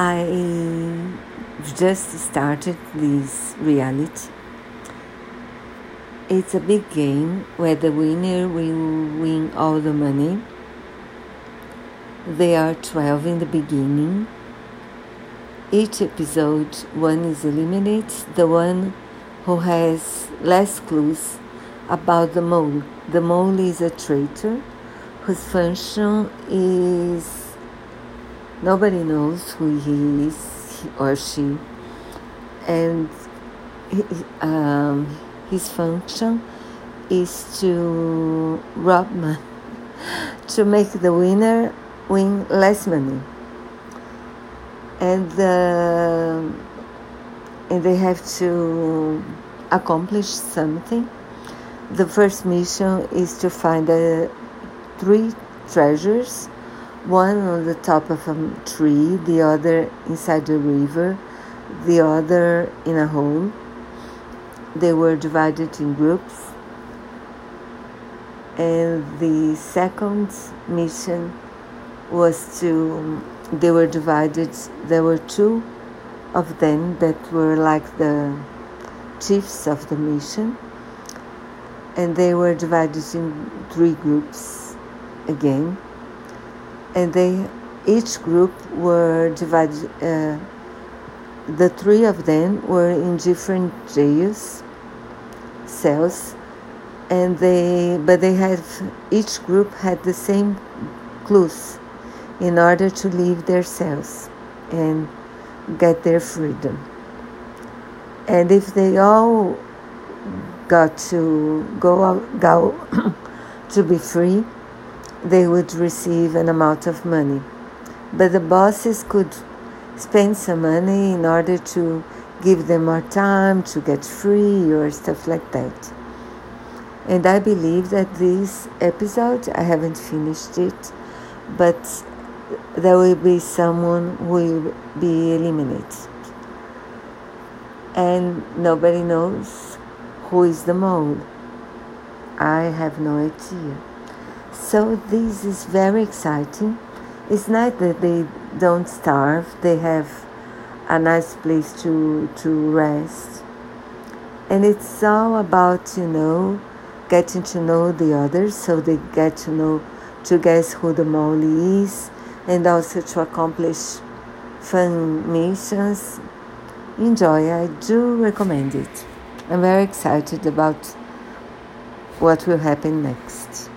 I just started this reality. It's a big game where the winner will win all the money. There are 12 in the beginning. Each episode, one is eliminated, the one who has less clues about the mole. The mole is a traitor whose function is Nobody knows who he is or she, and um, his function is to rob money, to make the winner win less money, and uh, and they have to accomplish something. The first mission is to find uh, three treasures one on the top of a tree, the other inside the river, the other in a hole. They were divided in groups. And the second mission was to, they were divided, there were two of them that were like the chiefs of the mission. And they were divided in three groups again and they each group were divided. Uh, the three of them were in different jails, cells, and they but they had each group had the same clues in order to leave their cells and get their freedom. And if they all got to go out, go to be free, they would receive an amount of money. But the bosses could spend some money in order to give them more time to get free or stuff like that. And I believe that this episode, I haven't finished it, but there will be someone who will be eliminated. And nobody knows who is the mole. I have no idea. So this is very exciting. It's nice that they don't starve. They have a nice place to to rest. And it's all about, you know, getting to know the others so they get to know to guess who the mole is and also to accomplish fun missions. Enjoy, I do recommend it. I'm very excited about what will happen next.